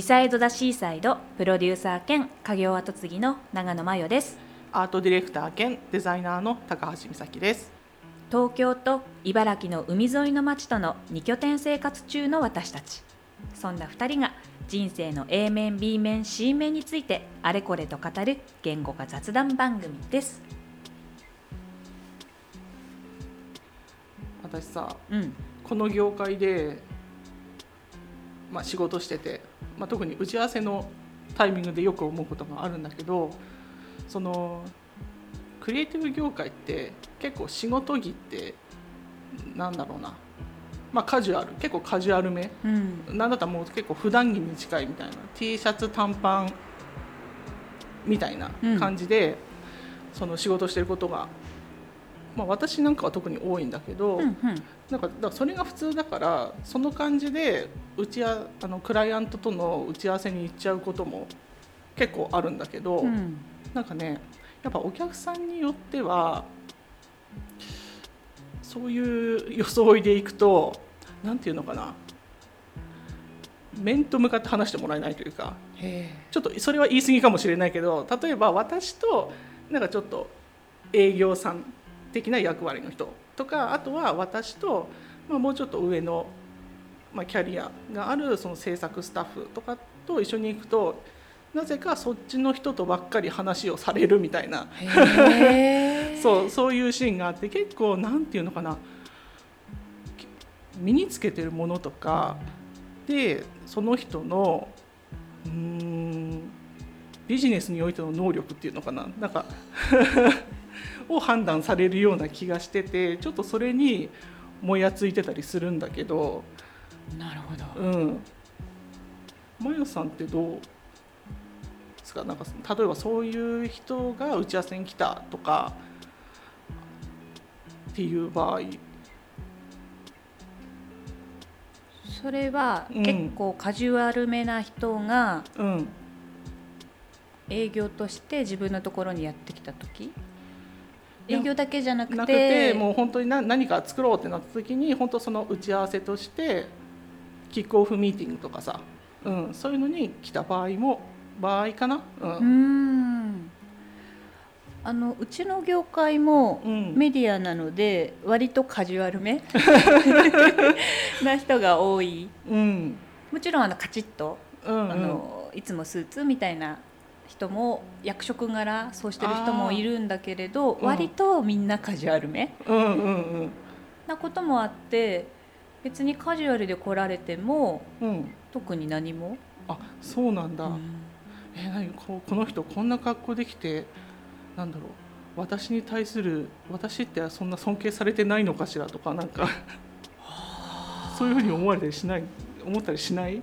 ビサイド・ザ・シーサイドプロデューサー兼家業跡継ぎの長野真代です。アートディレクター兼デザイナーの高橋美咲です。東京と茨城の海沿いの町との2拠点生活中の私たち。そんな2人が人生の A 面 B 面 C 面についてあれこれと語る言語化雑談番組です。私さうん。この業界で、まあ、仕事してて、まあ、特に打ち合わせのタイミングでよく思うことがあるんだけどそのクリエイティブ業界って結構仕事着ってなんだろうな、まあ、カジュアル結構カジュアルめ。うん。なんだったらもう結構普段着に近いみたいな。T シャツ短パンみたいな感じで、その仕事してることが、まあ、私なんかは特に多いんだけど、うんうん。なんかだからそれが普通だからその感じで打ちああのクライアントとの打ち合わせに行っちゃうことも結構あるんだけど、うん。なんかねやっぱお客さんによってはそういう装いでいくとなんていうのかな面と向かって話してもらえないというかちょっとそれは言い過ぎかもしれないけど例えば私となんかちょっと営業さん的な役割の人とかあとは私と、まあ、もうちょっと上の、まあ、キャリアがあるその制作スタッフとかと一緒に行くとなぜかそっちの人とばっかり話をされるみたいな。そうそういうシーンがあって結構なんていうのかな。身につけてるものとかでその人のうーんビジネスにおいての能力っていうのかな。なんか を判断されるような気がしててちょっとそれにもやついてたりするんだけどなるほど。うん。マヨさんってどうですか？なんか例えばそういう人が打ち合わせに来たとかっていう場合。それはうん結構カジュアルめな人がうん営業として自分のところにやってきた時？営業だけじゃなくて。なくてもう本当に何何か作ろうってなった時に本当その打ち合わせとしてキックオフミーティングとかさ、うん、そういうのに来た場合も場合かな、うん。あのうちの業界もうん。メディアなので割とカジュアルめ な人が多い。うん。もちろんあのカチッと、うんうん。あのいつもスーツみたいな人も役職柄そうしてる人もいるんだけれど、うん。割とみんなカジュアルめうんうんうん。なこともあって別にカジュアルで来られてもうん。特に何も、あそうなんだ、うん。え何ここの人こんな格好できてなんだろう。私に対する私ってそんな尊敬されてないのかしらとかなんか。そういうふうに思われたりしない？思ったりしない？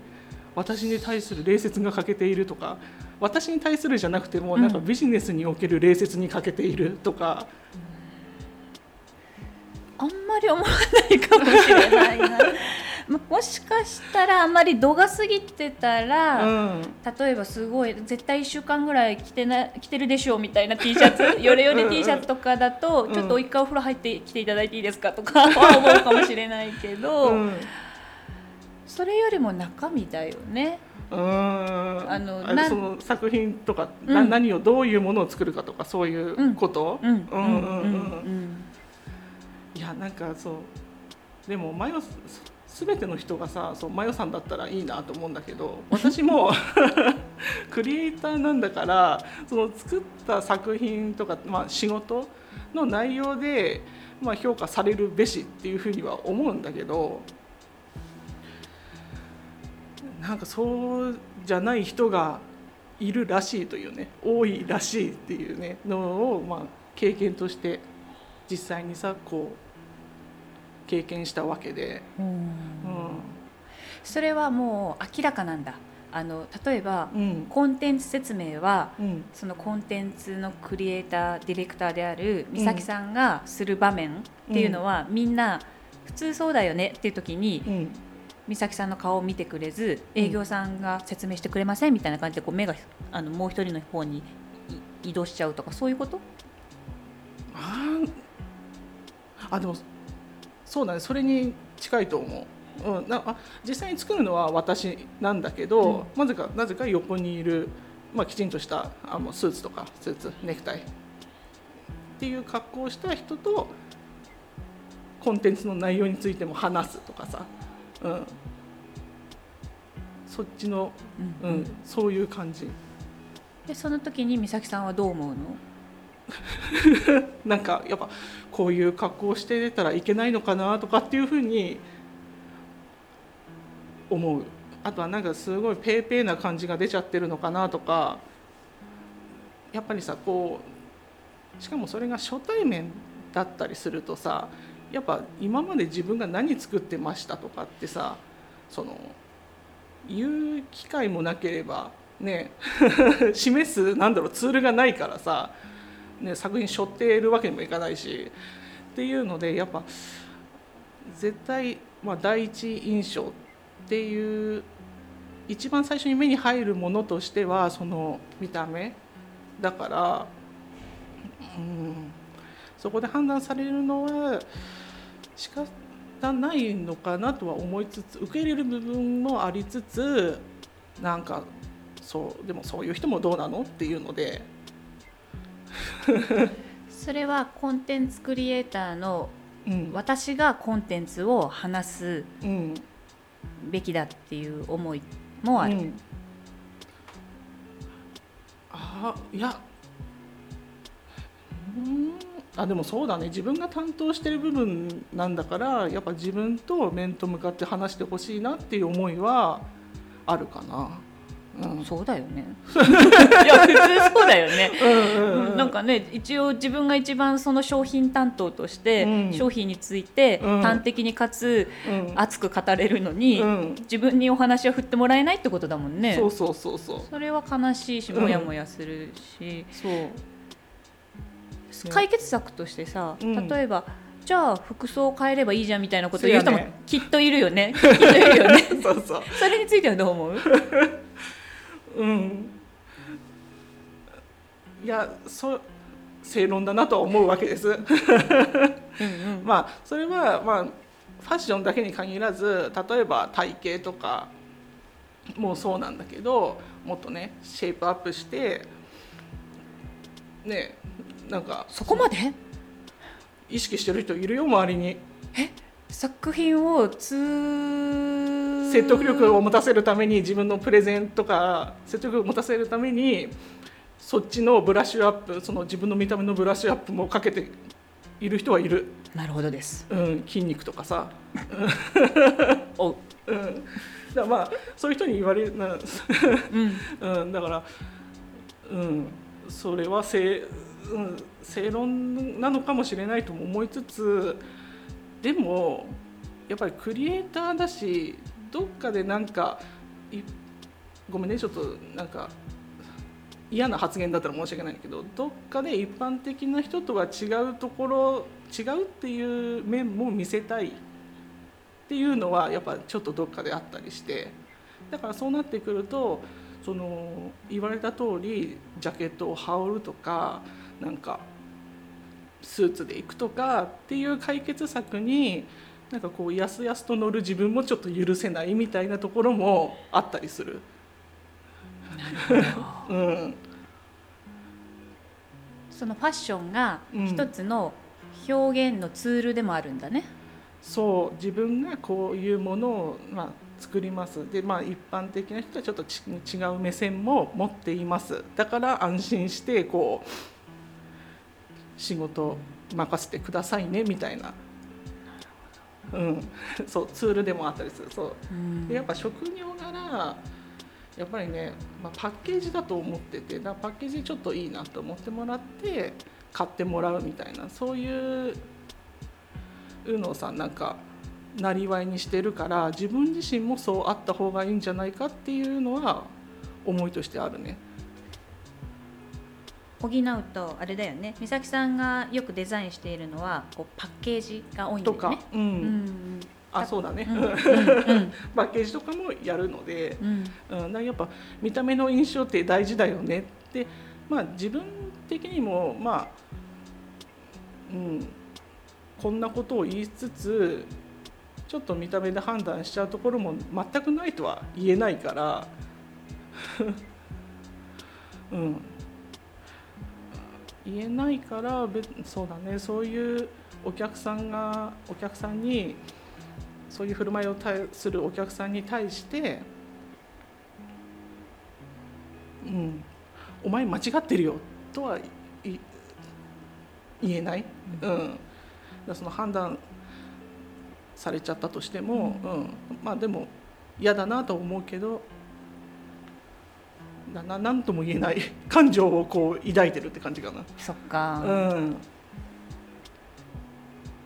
私に対する礼節が欠けているとか。私に対するじゃなくてもうんなん。かビジネスにおける礼節に欠けているとか、あんまり思わないかもしれないな。ま もしかしたらあんまり度が過ぎてたうら、ん、例えばすごい絶対1週間ぐらい着てな着てるでしょうみたいな T シャツ ヨレヨレ T シャツとかだと、うん。ちょっと一回お風呂入ってきていただいていいですかとかは思うかもしれないけど、うん。それよりも中身だよね。うん。あのその作品とか、うん。な何をどういうものを作るかとかそういうこと、うんうんうんうんやなんかそうでもマヨす全ての人がさそうマヨさんだったらいいなと思うんだけど 私も クリエイターなんだからその作った作品とか、まあ、仕事の内容で、まあ、評価されるべしっていうふうには思うんだけどなんかそうじゃない人がいるらしいというね多いらしいっていうねのを、まあ、経験として実際にさこう経験したわけで、うん。うん。それはもう明らかなんだ。あの例えばうん。コンテンツ説明はうん。そのコンテンツのクリエイターディレクターである美咲さんがする場面っていうのは、みんな普通そうだよねっていう時にうん。美咲さんの顔を見てくれず営業さんが説明してくれませんみたいな感じでこう目があのもう一人の方にい移動しちゃうとかそういうこと？あでもそうだね。それに近いと思う。うん、なあ実際に作るのは私なんだけど、なぜかなぜか横にいる、まあ、きちんとしたあのスーツとかスーツネクタイ。っていう格好をした人とコンテンツの内容についても話すとかさ、うん、そっちの、ううん。んそういう感じ。でその時に美咲さんはどう思うの？なんかやっぱこういう格好をして出たらいけないのかなとかっていうふうに思う。あとはなんかすごいペーペーな感じが出ちゃってるのかなとか。やっぱりさこうしかもそれが初対面だったりするとさやっぱ今まで自分が何作ってましたとかってさその言う機会もなければね 示すなんだろうツールがないからさね、作品背負っているわけにもいかないしっていうのでやっぱ絶対、まあ、第一印象っていう一番最初に目に入るものとしてはその見た目だから、うん、そこで判断されるのは仕方ないのかなとは思いつつ受け入れる部分もありつつなんかそうでもそういう人もどうなのっていうので。それはコンテンツクリエイターのうん。私がコンテンツを話すうん。べきだっていう思いもある、うん。あいや。うん。あでもそうだね。自分が担当してる部分なんだからやっぱ自分と面と向かって話してほしいなっていう思いはあるかな。うん。そうだよね。いや普通そうだよね。うんうんなんかね一応自分が一番その商品担当として、うん。商品についてうん。端的にかつうん。熱く語れるのに、うん。自分にお話を振ってもらえないってことだもんね。そうそうそうそう。それは悲しいしうん。モヤモヤするし、そう。解決策としてさ、うん。例えばじゃあ服装を変えればいいじゃんみたいなこと言う人もきっといるよね。きっといるよね。そうそう。それについてはどう思う？うん。いやそう正論だなとは思うわけです。うんうん。まあそれはまあファッションだけに限らず例えば体型とかもそうなんだけどもっとねシェイプアップしてねなんかそこまで？意識してる人いるよ周りに。作品をつ説得力を持たせるために自分のプレゼンとか説得力を持たせるためにそっちのブラッシュアップその自分の見た目のブラッシュアップもかけている人はいる、なるほどです。うん、筋肉とかさ。お。ううん、だからまあそういう人に言われるな、うん。うん、だから、うん、それは正,、うん、正論なのかもしれないとも思いつつでもやっぱりクリエイターだしどっかでなんかいごめんねちょっとなんか嫌な発言だったら申し訳ないけどどっかで一般的な人とは違うところ違うっていう面も見せたいっていうのはやっぱちょっとどっかであったりしてだからそうなってくるとその言われた通りジャケットを羽織るとかなんかスーツで行くとかっていう解決策になんかこうやすやすと乗る自分もちょっと許せないみたいなところもあったりする。うん。そのファッションがうん一つの表現のツールでもあるんだね、そう。自分がこういうものを、まあ、作ります。で、まあ、一般的な人はちょっとち違う目線も持っています。だから安心してこう仕事任せてくださいねみたいな、うん、そうツールでもあったりする。そう。うん。でやっぱ職業柄やっぱりね、まあ、パッケージだと思っててだパッケージちょっといいなと思ってもらって買ってもらうみたいなそういうのをさなんかなりわいにしてるから自分自身もそうあった方がいいんじゃないかっていうのは思いとしてあるね。補うとあれだよね。美咲さんがよくデザインしているのはこうパッケージが多いんだとかよね、ううん。ん。あそうだね、うん。うん。うん。パッケージとかもやるので、うん。うん、やっぱ見た目の印象って大事だよねって、まあ、自分的にもまあ、うん、こんなことを言いつつちょっと見た目で判断しちゃうところも全くないとは言えないから。うん言えないから別そうだね。そういうお客さんがお客さんにそういう振る舞いを対するお客さんに対してうん。お前間違ってるよとはい言えない、うん、その判断されちゃったとしても、うん。まあでも嫌だなと思うけどなななんとも言えない 感情をこう抱いてるって感じかな。そっか、うん。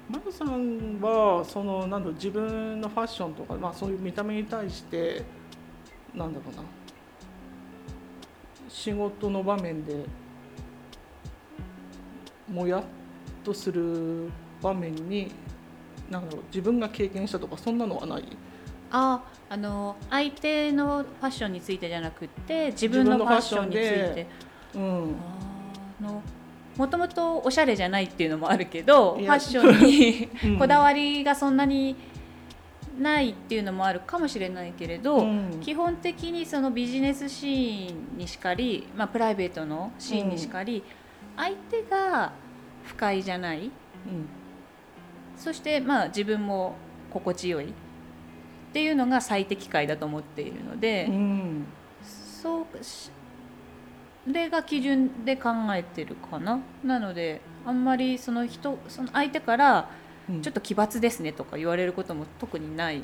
マルさんはそのなんだ自分のファッションとか、まあ、そういう見た目に対してなんだろうな。仕事の場面でもやっとする場面になんだろう自分が経験したとかそんなのはないああの相手のファッションについてじゃなくて自分のファッションについて。うん。あのもともとおしゃれじゃないっていうのもあるけどファッションにう ん こだわりがそんなにないっていうのもあるかもしれないけれど、うん。基本的にそのビジネスシーンにしかり、まあ、プライベートのシーンにしかり、相手が不快じゃない。うん。そしてまあ自分も心地よいっていうのが最適解だと思っているので、うんそうれが基準で考えてるかな。なのであんまりその人その相手からうん。ちょっと奇抜ですねとか言われることも特にない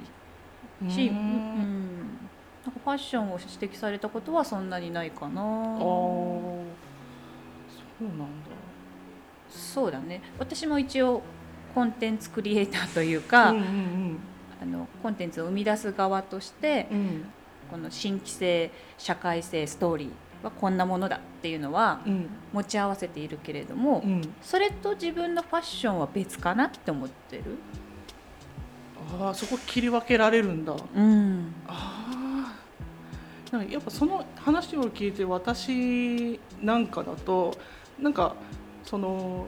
し、ううん。んなんかファッションを指摘されたことはそんなにないかな。ああそうなんだ。そうだね。私も一応コンテンツクリエイターというか、うんうんあのコンテンツを生み出す側としてうん。うんこの新規性社会性ストーリーはこんなものだっていうのはうん。持ち合わせているけれども、うん。それと自分のファッションは別かなって思ってる？ああそこ切り分けられるんだ。うん。ああなんかやっぱその話を聞いて私なんかだとなんかその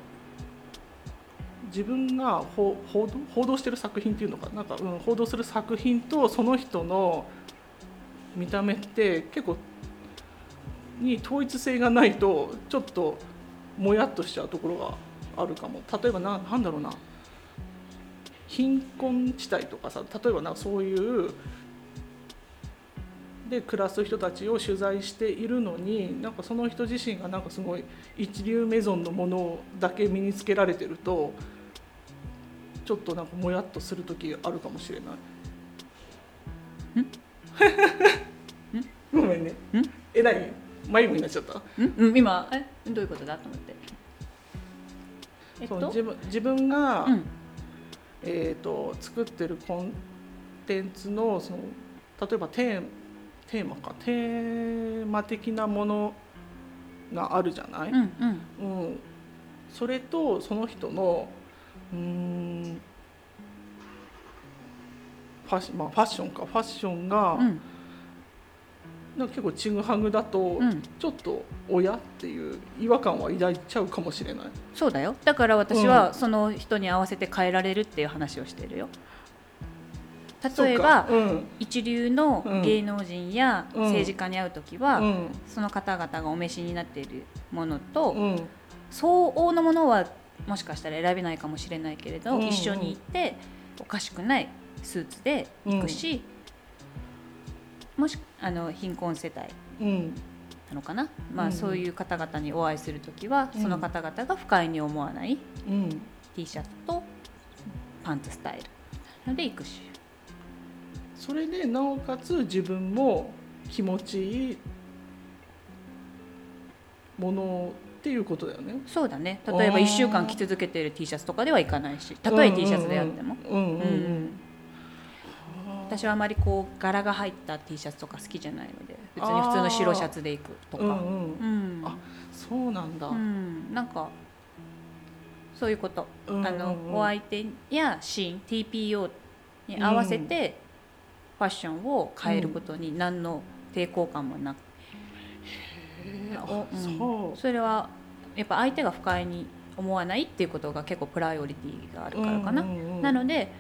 自分が報道報道してる作品っていうのかな？んか、うん、報道する作品とその人の見た目って結構に統一性がないとちょっともやっとしちゃうところがあるかも。例えばななんだろうな。貧困地帯とかさ例えばなそういうで暮らす人たちを取材しているのになんかその人自身がなんかすごい一流メゾンのものだけ身につけられてるとちょっとなんかもやっとする時あるかもしれない。ごめんね。ん？え何？迷子になっちゃった？うん？うん今え？どういうことだ？と思って。えっと？自分自分が、うん。えー、と作ってるコンテンツのその例えばテーテーマか。テーマ的なものがあるじゃない、うんうん。うん。それとその人のうーん。ファッシ,、まあ、ファッションか。ファッションが、うん。なんか結構ちぐはぐだと、うん。ちょっと親っていう違和感は抱いちゃうかもしれない。そうだよ。だから私はその人に合わせて変えられるっていう話をしてるよ。例えばそうん。一流の芸能人やうん。政治家に会う時は、うん。その方々がお召しになっているものと、うん。相応のものはもしかしたら選べないかもしれないけれど、うん。うん一緒に行っておかしくないスーツで行くし、もしあの貧困世帯うんなのかな、まあうん。そういう方々にお会いする時は、うん。その方々が不快に思わないうん。T シャツとパンツスタイルなので行くし。それでなおかつ自分も気持ちいいものっていうことだよね。そうだね。例えばあー。1週間着続けている T シャツとかではいかないしたとえ T シャツであっても。私はあまりこう柄が入った T シャツとか好きじゃないので別に普通の白シャツで行くとか、うんうん。うん。あそうなんだ。うん。なんかそういうこと、うんうんうん。あのお相手やシーン TPO に合わせてファッションを変えることに何の抵抗感もなく、そう。それはやっぱ相手が不快に思わないっていうことが結構プライオリティがあるからかな。なので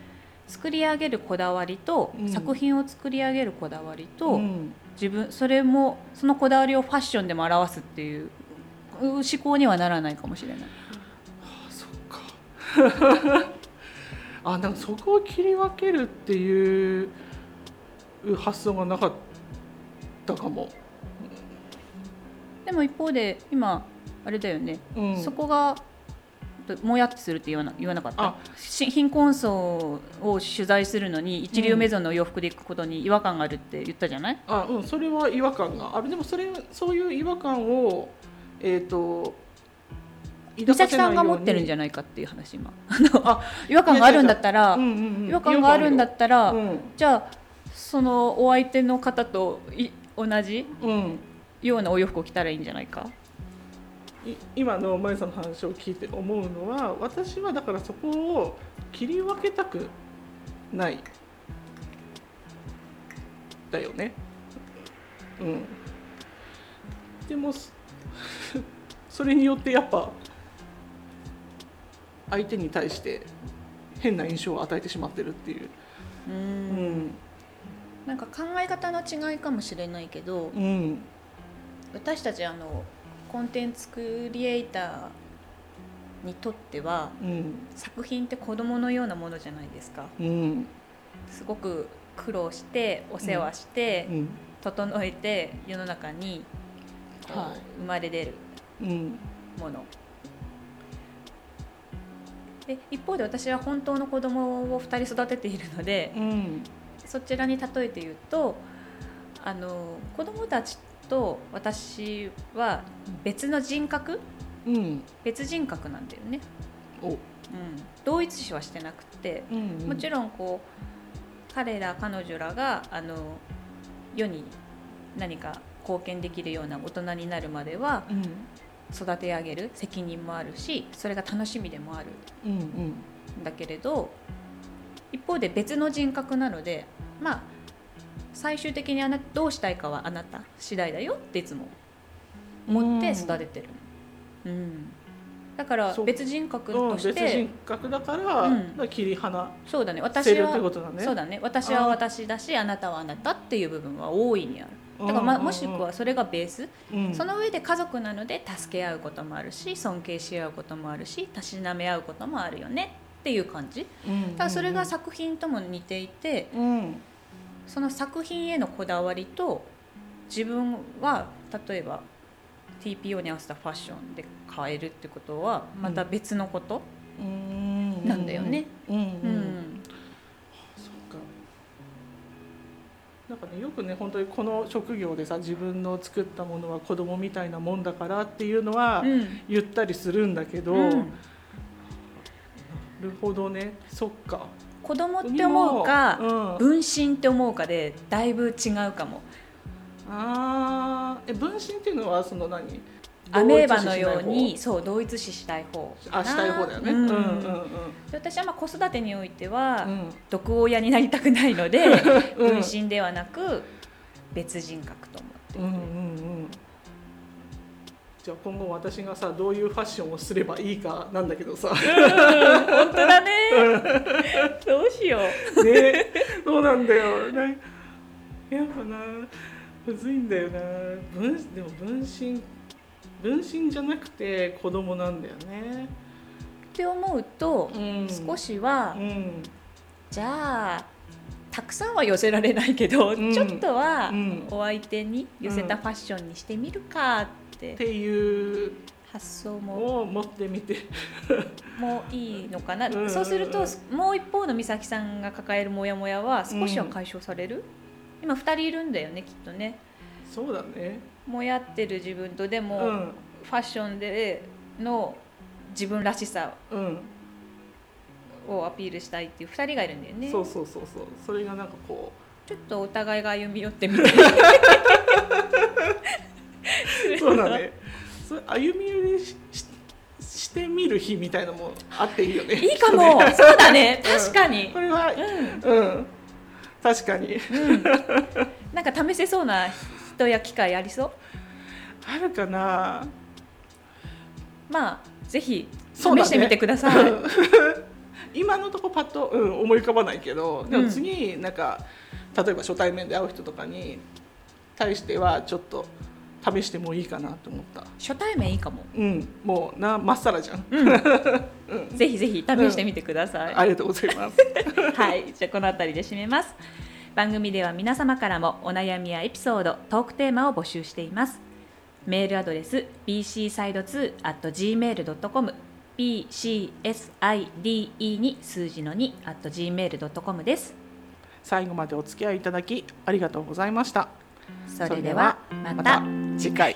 作り上げるこだわりと、うん。作品を作り上げるこだわりと、うん。自分それもそのこだわりをファッションでも表すっていうう思考にはならないかもしれない。そっか。あなんかそこを切り分けるっていう発想がなかったかも、でも一方で今あれだよね、うん、そこがもやってするって言わな言わなかった？貧困層を取材するのに一流メゾンの洋服で行くことに違和感があるって言ったじゃない、あうんそれは違和感がある。でもそれそういう違和感をえっ、と美咲さんが持ってるんじゃゃないかっていう話今。違和感があるんだったら、うんうんうん、違和感があるんだったら、うん。じゃあそのお相手の方とい同じ？うんようなお洋服を着たらいいんじゃないか？い今のまゆさんの話を聞いて思うのは私はだからそこを切り分けたくない。だよね。うん。でもそ それによってやっぱ相手に対して変な印象を与えてしまってるっていう。ううんん。なんか考え方の違いかもしれないけどうん私たちあのコンテンツクリエイターにとってはうん。作品って子供のようなものじゃないですか。うん。すごく苦労してお世話して、うん。整えて世の中にはい。生まれ出るうん。もの。で一方で私は本当の子供を2人育てているのでうん。そちらに例えて言うとあの子供たちと私は別の人格？うん。別人格なんだよね、お。うん、同一視はしてなくてうんもちろんこう彼ら彼女らがあの世に何か貢献できるような大人になるまではうん。育て上げる責任もあるしそれが楽しみでもあるうんうん。んだけれど一方で別の人格なのでまあ最終的にあなどうしたいかはあなた次第だよっていつも思って育ててる、うん。だから別人格うん、とし別人て格だから,、うん。切り離そうだね。せ私はね。そうだね。私は私だしあなたはあなたっていう部分は大いにある。だから、まあ、もしくはそれがベース、うん、その上で家族なので助け合うこともあるし尊敬し合うこともあるしたしなめ合うこともあるよねっていう感じ。うん、ただそれが作品とも似ていてうんその作品へのこだわりと自分は例えば TPO に合わせたファッションで変えるってことはまた別のこと、うん。なんだよね。うん。うん、うん。そっか。なんかねよくね本当にこの職業でさ自分の作ったものは子供みたいなもんだからっていうのはうん。言ったりするんだけど、うん。なるほどね。そっか。子供って思うか、うん、分身って思うかでだいぶ違うかも。ああえ分身っていうのはその何？アメーバのようにそう同一視したい方方あしたい方だよね。ううんんうんうん。で私はまあ子育てにおいては、うん。毒親になりたくないので、うん。分身ではなく別人格と思って。うんうんうんじゃあ今後私がさどういうファッションをすればいいかなんだけどさ。本当だね。どうしよう。ねそうなんだよ。なやっぱなむずいんだよな。分でも分身分身じゃなくて子供なんだよね、って思うと、うん、少しは、うん。じゃあたくさんは寄せられないけど、うん。ちょっとはうん。お相手に寄せたファッションにしてみるかってっていう発想も。持ってみて。もういいのかな、うんうんうん。そうするともう一方の美咲さんが抱えるモヤモヤは少しは解消される、今2人いるんだよねきっとね。そうだね。もやってる自分とでも、うん。ファッションでの自分らしさうん。をアピールしたいっていう2人がいるんだよね。そうそうそうそう。それがなんかこちょっとお互いが歩み寄ってみたい。う そうだね。それ歩み寄りしししてみる日みたいのもあっていいよね。いいかも。そうだね。確かに。これはうん。うん。確かに。うん。なんか試せそうな人や機会ありそう？あるかな。まあぜひ試してみてください、うん。今のとこパッと、うん、思い浮かばないけどでも次、なんか例えば初対面で会う人とかに対してはちょっと試してもいいかなと思った。初対面いいかも。うんもうなまっさらじゃん、ぜひぜひ試してみてください、ありがとうございます。はい、じゃあこの辺りで締めます。番組では皆様からもお悩みやエピソード、トークテーマを募集しています。メールアドレス bcside2.gmail.com bcside に数字の 2.gmail.com です。最後までお付き合いいただきありがとうございました。それではまた次回。